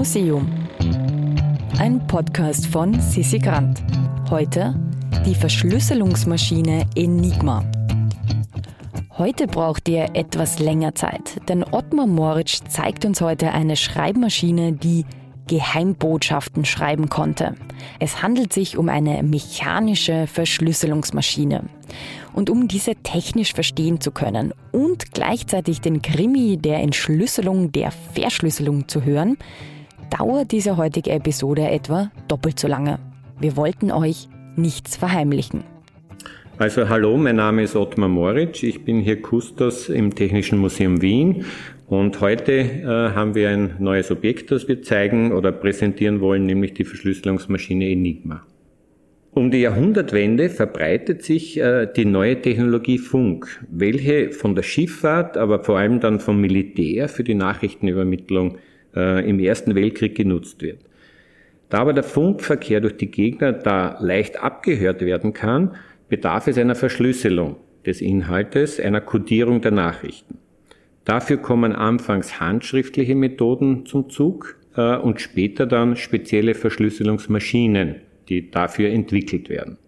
Museum. Ein Podcast von Sissi Grant. Heute die Verschlüsselungsmaschine Enigma. Heute braucht ihr etwas länger Zeit, denn Ottmar Moritsch zeigt uns heute eine Schreibmaschine, die Geheimbotschaften schreiben konnte. Es handelt sich um eine mechanische Verschlüsselungsmaschine. Und um diese technisch verstehen zu können und gleichzeitig den Krimi der Entschlüsselung der Verschlüsselung zu hören, dauert diese heutige Episode etwa doppelt so lange. Wir wollten euch nichts verheimlichen. Also hallo, mein Name ist Ottmar Moritsch, ich bin hier Kustos im Technischen Museum Wien und heute äh, haben wir ein neues Objekt, das wir zeigen oder präsentieren wollen, nämlich die Verschlüsselungsmaschine Enigma. Um die Jahrhundertwende verbreitet sich äh, die neue Technologie Funk, welche von der Schifffahrt, aber vor allem dann vom Militär für die Nachrichtenübermittlung äh, im Ersten Weltkrieg genutzt wird. Da aber der Funkverkehr durch die Gegner da leicht abgehört werden kann, bedarf es einer Verschlüsselung des Inhaltes, einer Codierung der Nachrichten. Dafür kommen anfangs handschriftliche Methoden zum Zug äh, und später dann spezielle Verschlüsselungsmaschinen, die dafür entwickelt werden.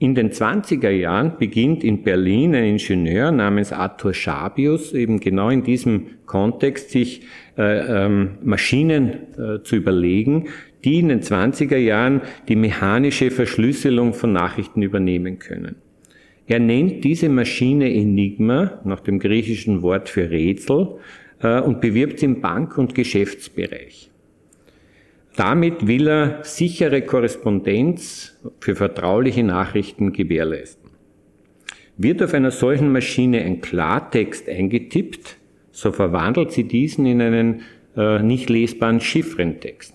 In den 20er Jahren beginnt in Berlin ein Ingenieur namens Arthur Schabius eben genau in diesem Kontext sich äh, ähm, Maschinen äh, zu überlegen, die in den 20er Jahren die mechanische Verschlüsselung von Nachrichten übernehmen können. Er nennt diese Maschine Enigma nach dem griechischen Wort für Rätsel äh, und bewirbt sie im Bank- und Geschäftsbereich. Damit will er sichere Korrespondenz für vertrauliche Nachrichten gewährleisten. Wird auf einer solchen Maschine ein Klartext eingetippt, so verwandelt sie diesen in einen äh, nicht lesbaren Chiffrentext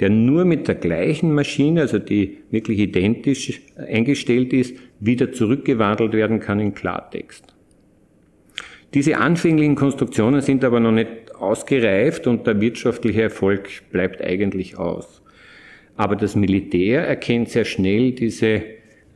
der nur mit der gleichen Maschine, also die wirklich identisch eingestellt ist, wieder zurückgewandelt werden kann in Klartext. Diese anfänglichen Konstruktionen sind aber noch nicht ausgereift und der wirtschaftliche Erfolg bleibt eigentlich aus. Aber das Militär erkennt sehr schnell diese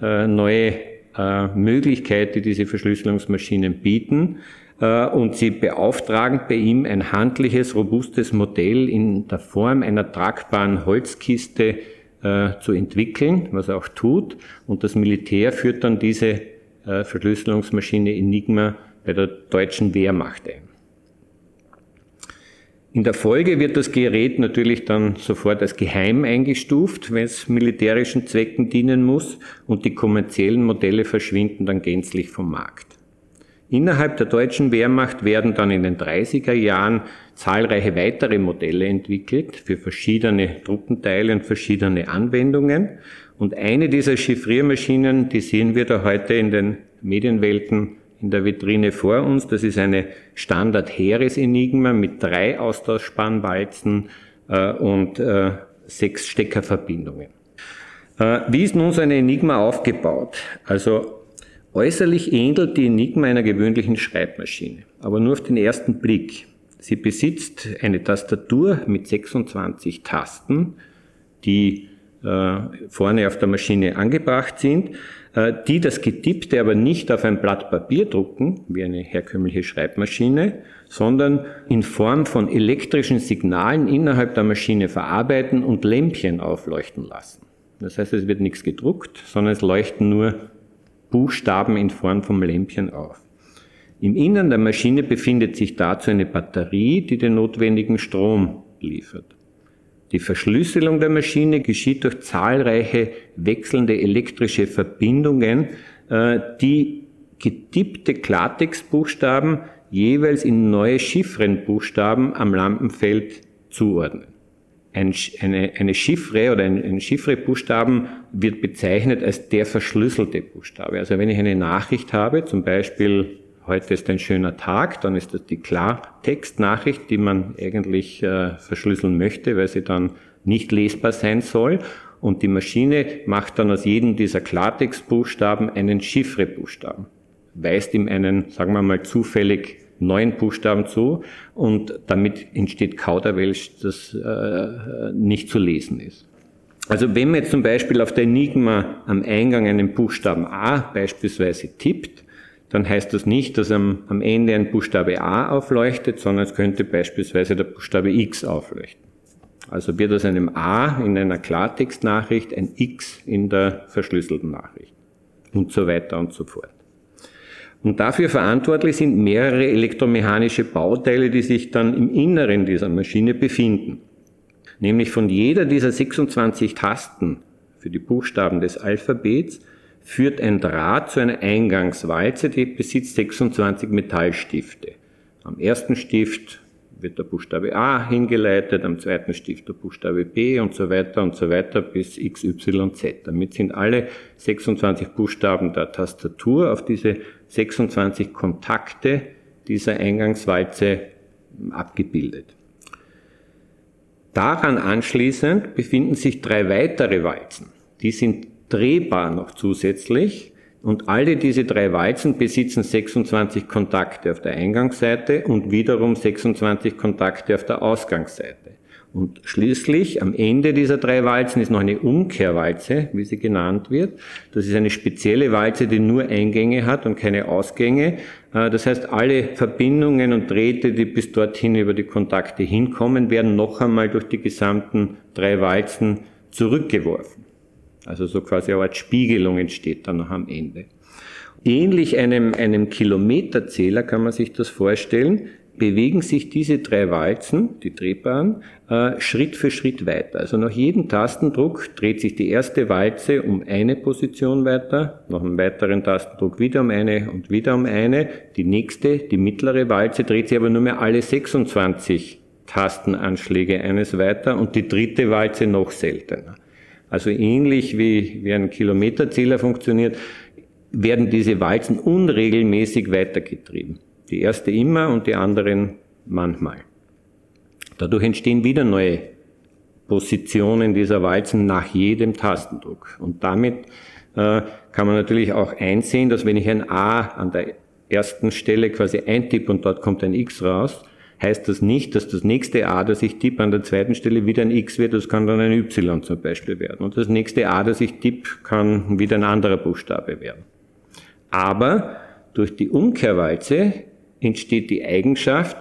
äh, neue äh, Möglichkeit, die diese Verschlüsselungsmaschinen bieten äh, und sie beauftragen bei ihm ein handliches, robustes Modell in der Form einer tragbaren Holzkiste äh, zu entwickeln, was er auch tut. Und das Militär führt dann diese äh, Verschlüsselungsmaschine Enigma bei der deutschen Wehrmacht ein. In der Folge wird das Gerät natürlich dann sofort als geheim eingestuft, wenn es militärischen Zwecken dienen muss und die kommerziellen Modelle verschwinden dann gänzlich vom Markt. Innerhalb der deutschen Wehrmacht werden dann in den 30er Jahren zahlreiche weitere Modelle entwickelt für verschiedene Truppenteile und verschiedene Anwendungen. Und eine dieser Chiffriermaschinen, die sehen wir da heute in den Medienwelten in der Vitrine vor uns. Das ist eine Standard-Heeres-Enigma mit drei Austauschspannwalzen äh, und äh, sechs Steckerverbindungen. Äh, wie ist nun so eine Enigma aufgebaut? Also Äußerlich ähnelt die Enigma einer gewöhnlichen Schreibmaschine, aber nur auf den ersten Blick. Sie besitzt eine Tastatur mit 26 Tasten, die äh, vorne auf der Maschine angebracht sind, die das Getippte aber nicht auf ein Blatt Papier drucken, wie eine herkömmliche Schreibmaschine, sondern in Form von elektrischen Signalen innerhalb der Maschine verarbeiten und Lämpchen aufleuchten lassen. Das heißt, es wird nichts gedruckt, sondern es leuchten nur Buchstaben in Form vom Lämpchen auf. Im Innern der Maschine befindet sich dazu eine Batterie, die den notwendigen Strom liefert. Die Verschlüsselung der Maschine geschieht durch zahlreiche wechselnde elektrische Verbindungen, äh, die getippte Klartextbuchstaben jeweils in neue Chiffrenbuchstaben am Lampenfeld zuordnen ein, eine, Chiffre oder ein Chiffre-Buchstaben wird bezeichnet als der verschlüsselte Buchstabe. Also wenn ich eine Nachricht habe, zum Beispiel heute ist ein schöner Tag, dann ist das die Klartextnachricht, die man eigentlich äh, verschlüsseln möchte, weil sie dann nicht lesbar sein soll. Und die Maschine macht dann aus jedem dieser Klartextbuchstaben einen Chiffre-Buchstaben, weist ihm einen, sagen wir mal, zufällig neun Buchstaben zu und damit entsteht Kauderwelsch, das äh, nicht zu lesen ist. Also wenn man jetzt zum Beispiel auf der Enigma am Eingang einen Buchstaben A beispielsweise tippt, dann heißt das nicht, dass am, am Ende ein Buchstabe A aufleuchtet, sondern es könnte beispielsweise der Buchstabe X aufleuchten. Also wird aus einem A in einer Klartextnachricht ein X in der verschlüsselten Nachricht und so weiter und so fort. Und dafür verantwortlich sind mehrere elektromechanische Bauteile, die sich dann im Inneren dieser Maschine befinden. Nämlich von jeder dieser 26 Tasten für die Buchstaben des Alphabets führt ein Draht zu einer Eingangswalze, die besitzt 26 Metallstifte. Am ersten Stift wird der Buchstabe A hingeleitet, am zweiten Stift der Buchstabe B und so weiter und so weiter bis X, Y, Z. Damit sind alle 26 Buchstaben der Tastatur auf diese 26 Kontakte dieser Eingangswalze abgebildet. Daran anschließend befinden sich drei weitere Walzen. Die sind drehbar noch zusätzlich und alle diese drei Walzen besitzen 26 Kontakte auf der Eingangsseite und wiederum 26 Kontakte auf der Ausgangsseite. Und schließlich am Ende dieser drei Walzen ist noch eine Umkehrwalze, wie sie genannt wird. Das ist eine spezielle Walze, die nur Eingänge hat und keine Ausgänge. Äh, das heißt, alle Verbindungen und Drähte, die bis dorthin über die Kontakte hinkommen, werden noch einmal durch die gesamten drei Walzen zurückgeworfen. Also so quasi eine Art Spiegelung entsteht dann noch am Ende. Ähnlich einem, einem Kilometerzähler kann man sich das vorstellen, bewegen sich diese drei Walzen, die drehbaren, äh, Schritt für Schritt weiter. Also nach jedem Tastendruck dreht sich die erste Walze um eine Position weiter, nach einem weiteren Tastendruck wieder um eine und wieder um eine. Die nächste, die mittlere Walze, dreht sich aber nur mehr alle 26 Tastenanschläge eines weiter und die dritte Walze noch seltener. Also ähnlich wie, wie ein Kilometerzähler funktioniert, werden diese Walzen unregelmäßig weitergetrieben. Die erste immer und die anderen manchmal. Dadurch entstehen wieder neue Positionen dieser Walzen nach jedem Tastendruck. Und damit äh, kann man natürlich auch einsehen, dass wenn ich ein A an der ersten Stelle quasi eintippe und dort kommt ein X raus, heißt das nicht, dass das nächste A, das ich tippe, an der zweiten Stelle wieder ein X wird, das kann dann ein Y zum Beispiel werden. Und das nächste A, das ich tippe, kann wieder ein anderer Buchstabe werden. Aber durch die Umkehrwalze entsteht die Eigenschaft,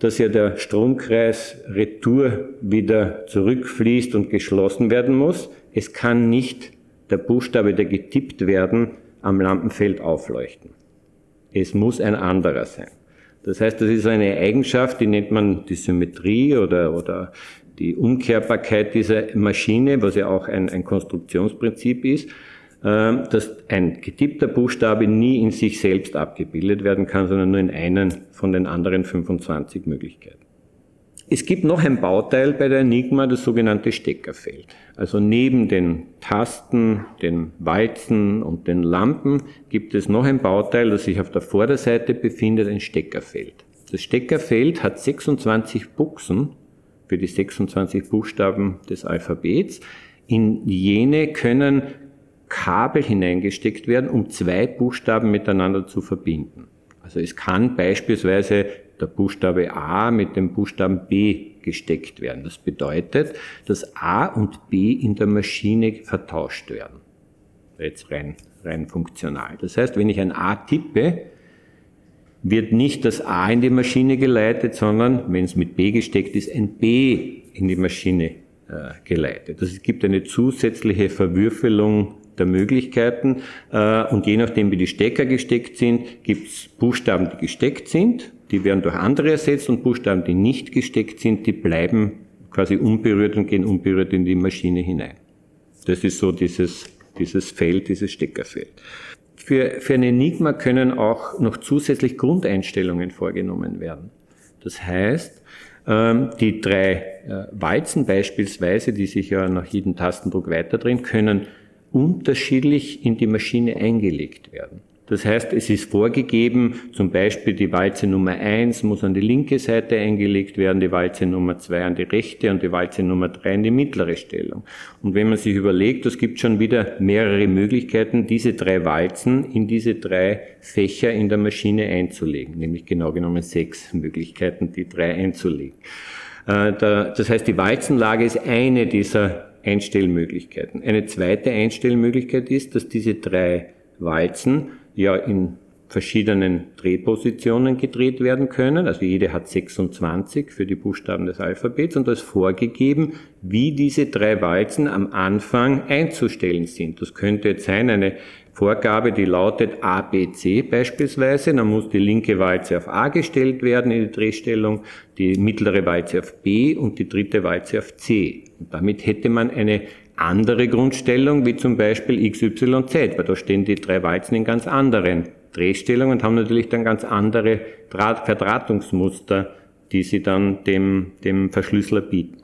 dass ja der Stromkreis retour wieder zurückfließt und geschlossen werden muss. Es kann nicht der Buchstabe, der getippt werden, am Lampenfeld aufleuchten. Es muss ein anderer sein. Das heißt, das ist eine Eigenschaft, die nennt man die Symmetrie oder, oder die Umkehrbarkeit dieser Maschine, was ja auch ein, ein Konstruktionsprinzip ist, äh, dass ein getippter Buchstabe nie in sich selbst abgebildet werden kann, sondern nur in einen von den anderen 25 Möglichkeiten. Es gibt noch ein Bauteil bei der Enigma, das sogenannte Steckerfeld. Also neben den Tasten, den Walzen und den Lampen gibt es noch ein Bauteil, das sich auf der Vorderseite befindet, ein Steckerfeld. Das Steckerfeld hat 26 Buchsen für die 26 Buchstaben des Alphabets. In jene können Kabel hineingesteckt werden, um zwei Buchstaben miteinander zu verbinden. Also es kann beispielsweise der Buchstabe A mit dem Buchstaben B gesteckt werden. Das bedeutet, dass A und B in der Maschine vertauscht werden. Jetzt rein, rein funktional. Das heißt, wenn ich ein A tippe, wird nicht das A in die Maschine geleitet, sondern wenn es mit B gesteckt ist, ein B in die Maschine äh, geleitet. Das, gibt eine zusätzliche Verwürfelung der Möglichkeiten äh, und je nachdem, wie die Stecker gesteckt sind, gibt es Buchstaben, die gesteckt sind die werden durch andere ersetzt und Buchstaben, die nicht gesteckt sind, die bleiben quasi unberührt und gehen unberührt in die Maschine hinein. Das ist so dieses, dieses Feld, dieses Steckerfeld. Für, für ein Enigma können auch noch zusätzlich Grundeinstellungen vorgenommen werden. Das heißt, ähm, die drei äh, Walzen beispielsweise, die sich ja nach jedem Tastendruck weiterdrehen, können unterschiedlich in die Maschine eingelegt werden. Das heißt, es ist vorgegeben, zum Beispiel die Walze Nummer eins muss an die linke Seite eingelegt werden, die Walze Nummer zwei an die rechte und die Walze Nummer drei in die mittlere Stellung. Und wenn man sich überlegt, es gibt schon wieder mehrere Möglichkeiten, diese drei Walzen in diese drei Fächer in der Maschine einzulegen, nämlich genau genommen sechs Möglichkeiten, die drei einzulegen. Äh, das heißt, die Walzenlage ist eine dieser Einstellmöglichkeiten. Eine zweite Einstellmöglichkeit ist, dass diese drei Walzen ja in verschiedenen Drehpositionen gedreht werden können. Also jede hat 26 für die Buchstaben des Alphabets und da ist vorgegeben, wie diese drei Walzen am Anfang einzustellen sind. Das könnte jetzt sein eine Vorgabe, die lautet A, B, C beispielsweise. Dann muss die linke Walze auf A gestellt werden in die Drehstellung, die mittlere Walze auf B und die dritte Walze auf C. Und damit hätte man eine andere Grundstellung, wie zum Beispiel X, Y, Z, weil da stehen die drei Walzen in ganz anderen Drehstellungen und haben natürlich dann ganz andere Draht Verdrahtungsmuster, die sie dann dem, dem Verschlüsseler bieten.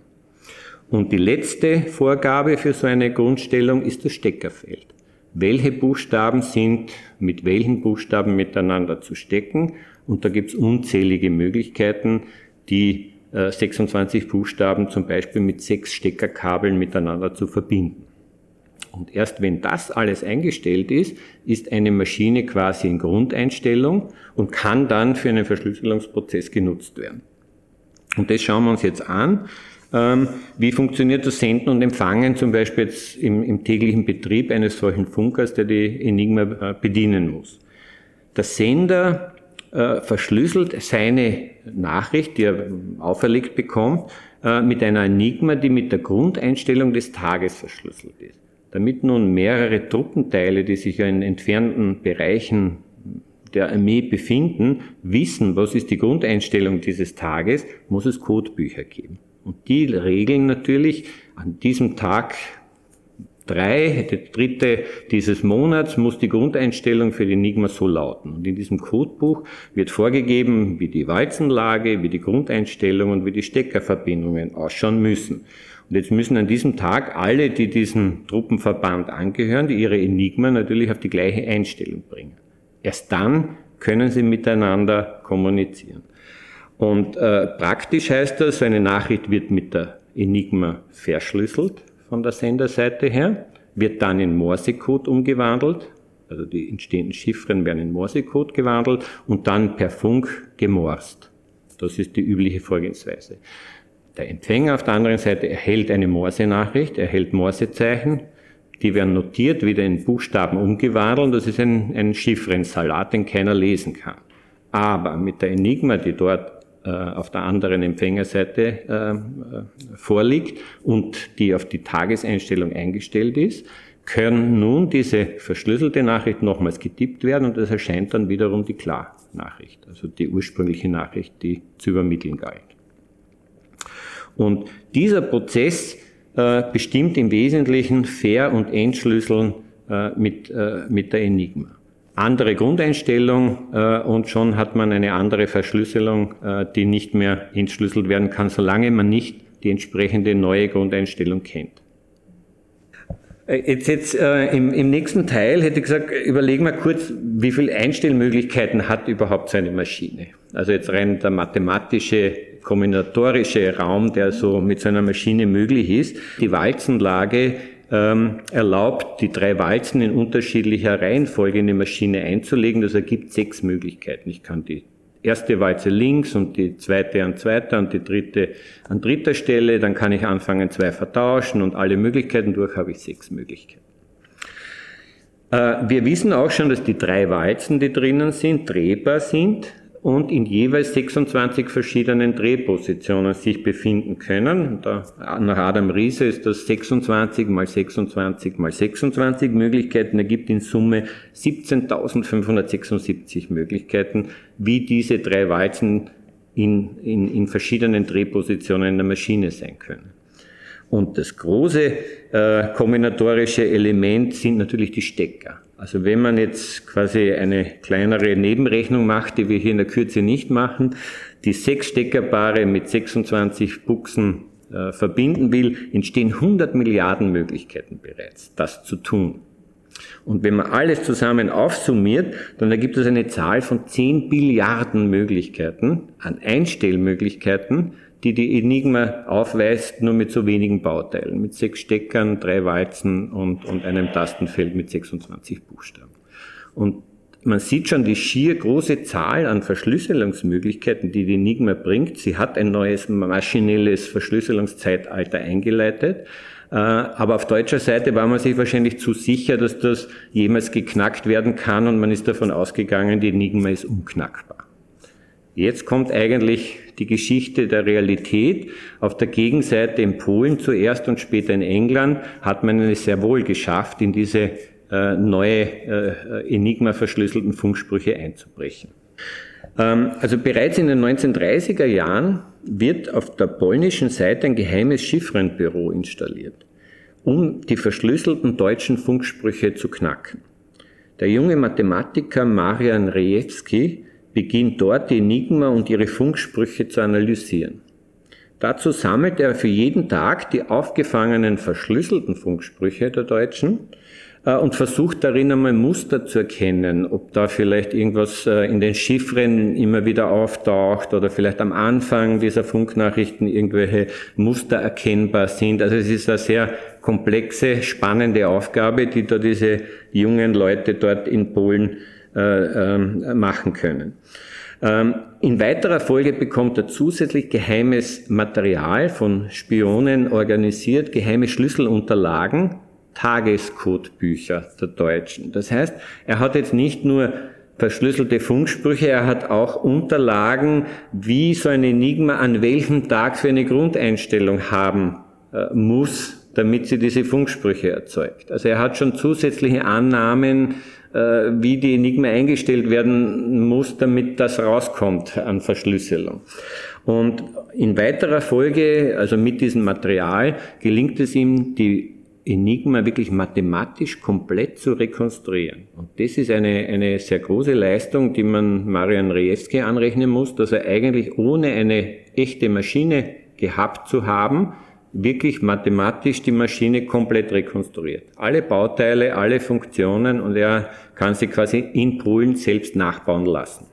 Und die letzte Vorgabe für so eine Grundstellung ist das Steckerfeld. Welche Buchstaben sind mit welchen Buchstaben miteinander zu stecken? Und da gibt es unzählige Möglichkeiten, die 26 äh, Buchstaben zum Beispiel mit sechs Steckerkabeln miteinander zu verbinden. Und erst wenn das alles eingestellt ist, ist eine Maschine quasi in Grundeinstellung und kann dann für einen Verschlüsselungsprozess genutzt werden. Und das schauen wir uns jetzt an. Ähm, wie funktioniert das Senden und Empfangen zum Beispiel jetzt im, im täglichen Betrieb eines solchen Funkers, der die Enigma äh, bedienen muss? Der Sender äh, verschlüsselt seine Nachricht, die er auferlegt bekommt, äh, mit einer Enigma, die mit der Grundeinstellung des Tages verschlüsselt ist. Damit nun mehrere Truppenteile, die sich in entfernten Bereichen der Armee befinden, wissen, was ist die Grundeinstellung dieses Tages, muss es Codebücher geben. Und die regeln natürlich an diesem Tag drei, der dritte dieses Monats, muss die Grundeinstellung für die Enigma so lauten. Und in diesem Codebuch wird vorgegeben, wie die Walzenlage, wie die Grundeinstellung und wie die Steckerverbindungen ausschauen müssen. Und jetzt müssen an diesem Tag alle, die diesem Truppenverband angehören, die ihre Enigma natürlich auf die gleiche Einstellung bringen. Erst dann können sie miteinander kommunizieren. Und äh, praktisch heißt das, eine Nachricht wird mit der Enigma verschlüsselt von der Senderseite her, wird dann in Morsecode umgewandelt, also die entstehenden Chiffren werden in Morsecode gewandelt und dann per Funk gemorst. Das ist die übliche Vorgehensweise. Der Empfänger auf der anderen Seite erhält eine Morse-Nachricht, erhält Morsezeichen, die werden notiert, wieder in Buchstaben umgewandelt. Das ist ein, ein Chiffrensalat, den keiner lesen kann. Aber mit der Enigma, die dort auf der anderen Empfängerseite äh, äh, vorliegt und die auf die Tageseinstellung eingestellt ist, können nun diese verschlüsselte Nachricht nochmals getippt werden und es erscheint dann wiederum die Klarnachricht, also die ursprüngliche Nachricht, die zu übermitteln galt. Und dieser Prozess äh, bestimmt im Wesentlichen Fair- und Entschlüsseln äh, mit, äh, mit der Enigma. Andere Grundeinstellung äh, und schon hat man eine andere Verschlüsselung, äh, die nicht mehr entschlüsselt werden kann, solange man nicht die entsprechende neue Grundeinstellung kennt. Äh, jetzt, jetzt äh, im, im nächsten Teil hätte ich gesagt, überlegen wir kurz, wie viele Einstellmöglichkeiten hat überhaupt so eine Maschine. Also jetzt rein der mathematische kombinatorische Raum, der so mit so einer Maschine möglich ist. Die Walzenlage ähm, erlaubt, die drei Walzen in unterschiedlicher Reihenfolge in die Maschine einzulegen. Das ergibt sechs Möglichkeiten. Ich kann die erste Walze links und die zweite an zweiter und die dritte an dritter Stelle. Dann kann ich anfangen, zwei vertauschen und alle Möglichkeiten durch habe ich sechs Möglichkeiten. Äh, wir wissen auch schon, dass die drei Walzen, die drinnen sind, drehbar sind und in jeweils 26 verschiedenen Drehpositionen sich befinden können. Da, nach Adam Riese ist das 26 mal 26 mal 26 Möglichkeiten, ergibt in Summe 17.576 Möglichkeiten, wie diese drei Walzen in, in, in verschiedenen Drehpositionen in der Maschine sein können. Und das große äh, kombinatorische Element sind natürlich die Stecker. Also wenn man jetzt quasi eine kleinere Nebenrechnung macht, die wir hier in der Kürze nicht machen, die sechs Steckerpaare mit 26 Buchsen äh, verbinden will, entstehen 100 Milliarden Möglichkeiten bereits, das zu tun. Und wenn man alles zusammen aufsummiert, dann ergibt es eine Zahl von 10 Billiarden Möglichkeiten an Einstellmöglichkeiten, die die Enigma aufweist, nur mit so wenigen Bauteilen, mit sechs Steckern, drei Walzen und, und einem Tastenfeld mit 26 Buchstaben. Und man sieht schon die schier große Zahl an Verschlüsselungsmöglichkeiten, die die Enigma bringt. Sie hat ein neues maschinelles Verschlüsselungszeitalter eingeleitet. Äh, aber auf deutscher Seite war man sich wahrscheinlich zu sicher, dass das jemals geknackt werden kann und man ist davon ausgegangen, die Enigma ist unknackbar. Jetzt kommt eigentlich die Geschichte der Realität. Auf der Gegenseite in Polen zuerst und später in England hat man es sehr wohl geschafft, in diese äh, neue äh, Enigma verschlüsselten Funksprüche einzubrechen. Ähm, also bereits in den 1930er Jahren wird auf der polnischen Seite ein geheimes Chiffrenbüro installiert, um die verschlüsselten deutschen Funksprüche zu knacken. Der junge Mathematiker Marian Rejewski beginnt dort die Enigma und ihre Funksprüche zu analysieren. Dazu sammelt er für jeden Tag die aufgefangenen verschlüsselten Funksprüche der Deutschen äh, und versucht darin einmal Muster zu erkennen, ob da vielleicht irgendwas äh, in den Chiffren immer wieder auftaucht oder vielleicht am Anfang dieser Funknachrichten irgendwelche Muster erkennbar sind. Also es ist eine sehr komplexe, spannende Aufgabe, die da diese jungen Leute dort in Polen machen können. Ähm, in weiterer Folge bekommt er zusätzlich geheimes Material von Spionen organisiert, geheime Schlüsselunterlagen, Tagescodebücher der Deutschen. Das heißt, er hat jetzt nicht nur verschlüsselte Funksprüche, er hat auch Unterlagen, wie so ein Enigma an welchem Tag für eine Grundeinstellung haben äh, muss, damit sie diese Funksprüche erzeugt. Also er hat schon zusätzliche Annahmen, äh, wie die Enigma eingestellt werden muss, damit das rauskommt an Verschlüsselung. Und in weiterer Folge, also mit diesem Material, gelingt es ihm, die Enigma wirklich mathematisch komplett zu rekonstruieren. Und das ist eine, eine sehr große Leistung, die man Marian Rejewski anrechnen muss, dass er eigentlich ohne eine echte Maschine gehabt zu haben, wirklich mathematisch die Maschine komplett rekonstruiert. Alle Bauteile, alle Funktionen und er kann sie quasi in Polen selbst nachbauen lassen.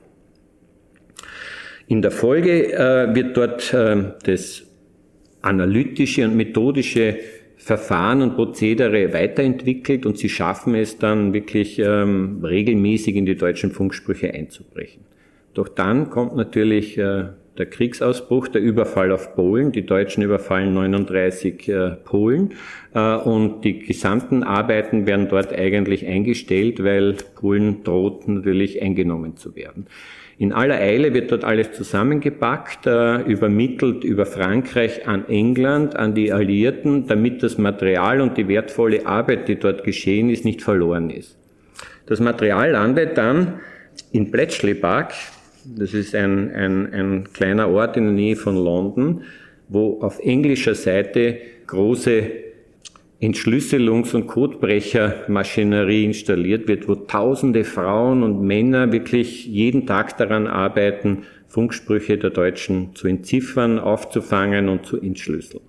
In der Folge äh, wird dort äh, das analytische und methodische Verfahren und Prozedere weiterentwickelt und sie schaffen es dann wirklich ähm, regelmäßig in die deutschen Funksprüche einzubrechen. Doch dann kommt natürlich äh, der Kriegsausbruch, der Überfall auf Polen. Die Deutschen überfallen 39 äh, Polen äh, und die gesamten Arbeiten werden dort eigentlich eingestellt, weil Polen droht natürlich eingenommen zu werden. In aller Eile wird dort alles zusammengepackt, äh, übermittelt über Frankreich an England, an die Alliierten, damit das Material und die wertvolle Arbeit, die dort geschehen ist, nicht verloren ist. Das Material landet dann in Bletchley Park, das ist ein, ein, ein kleiner Ort in der Nähe von London, wo auf englischer Seite große Entschlüsselungs- und Codebrechermaschinerie installiert wird, wo tausende Frauen und Männer wirklich jeden Tag daran arbeiten, Funksprüche der Deutschen zu entziffern, aufzufangen und zu entschlüsseln.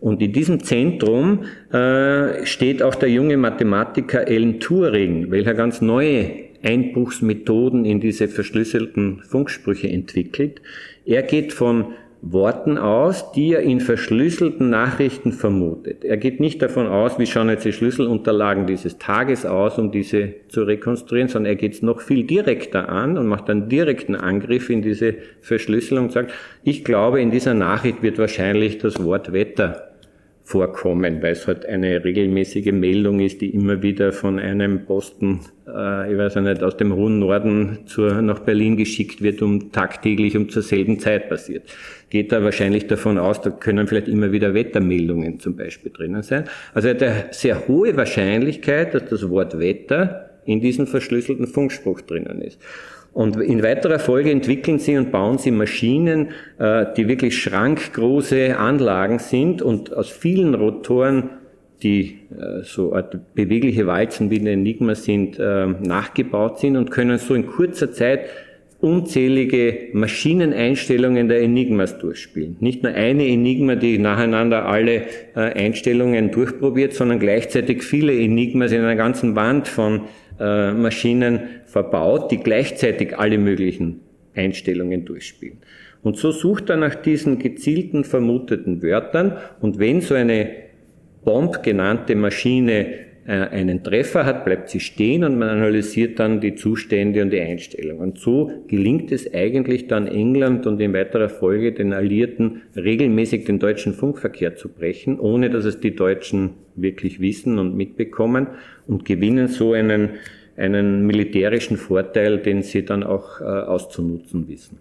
Und in diesem Zentrum äh, steht auch der junge Mathematiker Alan Turing, welcher ganz neue Einbruchsmethoden in diese verschlüsselten Funksprüche entwickelt. Er geht von Worten aus, die er in verschlüsselten Nachrichten vermutet. Er geht nicht davon aus, wie schauen jetzt die Schlüsselunterlagen dieses Tages aus, um diese zu rekonstruieren, sondern er geht es noch viel direkter an und macht einen direkten Angriff in diese Verschlüsselung und sagt, ich glaube, in dieser Nachricht wird wahrscheinlich das Wort Wetter vorkommen, weil es halt eine regelmäßige Meldung ist, die immer wieder von einem Posten, äh, ich weiß nicht, aus dem hohen Norden zur, nach Berlin geschickt wird, um tagtäglich um zur selben Zeit passiert. Geht da wahrscheinlich davon aus, da können vielleicht immer wieder Wettermeldungen zum Beispiel drinnen sein. Also hat eine sehr hohe Wahrscheinlichkeit, dass das Wort Wetter in diesem verschlüsselten Funkspruch drinnen ist. Und in weiterer Folge entwickeln sie und bauen sie Maschinen, äh, die wirklich schrankgroße Anlagen sind und aus vielen Rotoren, die äh, so bewegliche Walzen wie ein Enigma sind, äh, nachgebaut sind und können so in kurzer Zeit unzählige Maschineneinstellungen der Enigmas durchspielen. Nicht nur eine Enigma, die nacheinander alle Einstellungen durchprobiert, sondern gleichzeitig viele Enigmas in einer ganzen Wand von Maschinen verbaut, die gleichzeitig alle möglichen Einstellungen durchspielen. Und so sucht er nach diesen gezielten vermuteten Wörtern und wenn so eine Bomb genannte Maschine äh, einen Treffer hat, bleibt sie stehen und man analysiert dann die Zustände und die Einstellungen. Und so gelingt es eigentlich dann England und in weiterer Folge den Alliierten regelmäßig den deutschen Funkverkehr zu brechen, ohne dass es die Deutschen wirklich wissen und mitbekommen und gewinnen so einen, einen militärischen Vorteil, den sie dann auch äh, auszunutzen wissen.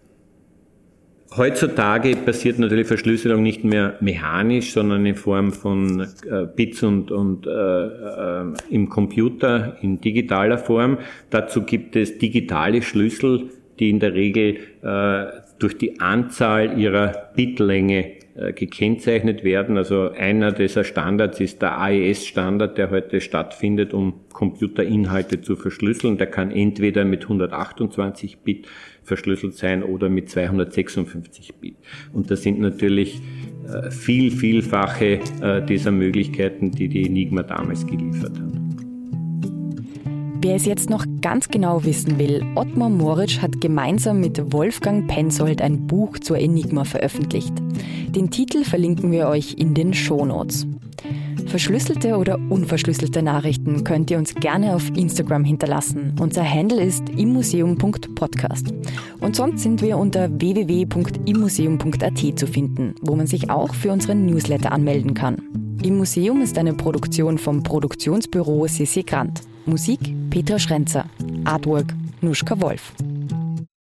Heutzutage passiert natürlich Verschlüsselung nicht mehr mechanisch, sondern in Form von äh, Bits und, und äh, äh, im Computer in digitaler Form. Dazu gibt es digitale Schlüssel, die in der Regel äh, durch die Anzahl ihrer Bitlänge gekennzeichnet werden. Also einer dieser Standards ist der AES-Standard, der heute stattfindet, um Computerinhalte zu verschlüsseln. Der kann entweder mit 128 Bit verschlüsselt sein oder mit 256 Bit. Und das sind natürlich äh, viel, vielfache äh, dieser Möglichkeiten, die die Enigma damals geliefert hat. Wer es jetzt noch ganz genau wissen will, Ottmar Moritsch hat gemeinsam mit Wolfgang Pensold ein Buch zur Enigma veröffentlicht. Den Titel verlinken wir euch in den Shownotes. Verschlüsselte oder unverschlüsselte Nachrichten könnt ihr uns gerne auf Instagram hinterlassen. Unser Handle ist immuseum.podcast. Und sonst sind wir unter www.immuseum.at zu finden, wo man sich auch für unseren Newsletter anmelden kann. Im Museum ist eine Produktion vom Produktionsbüro Sissi Grant. Musik Petra Schrenzer. Artwork Nuschka Wolf.